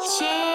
心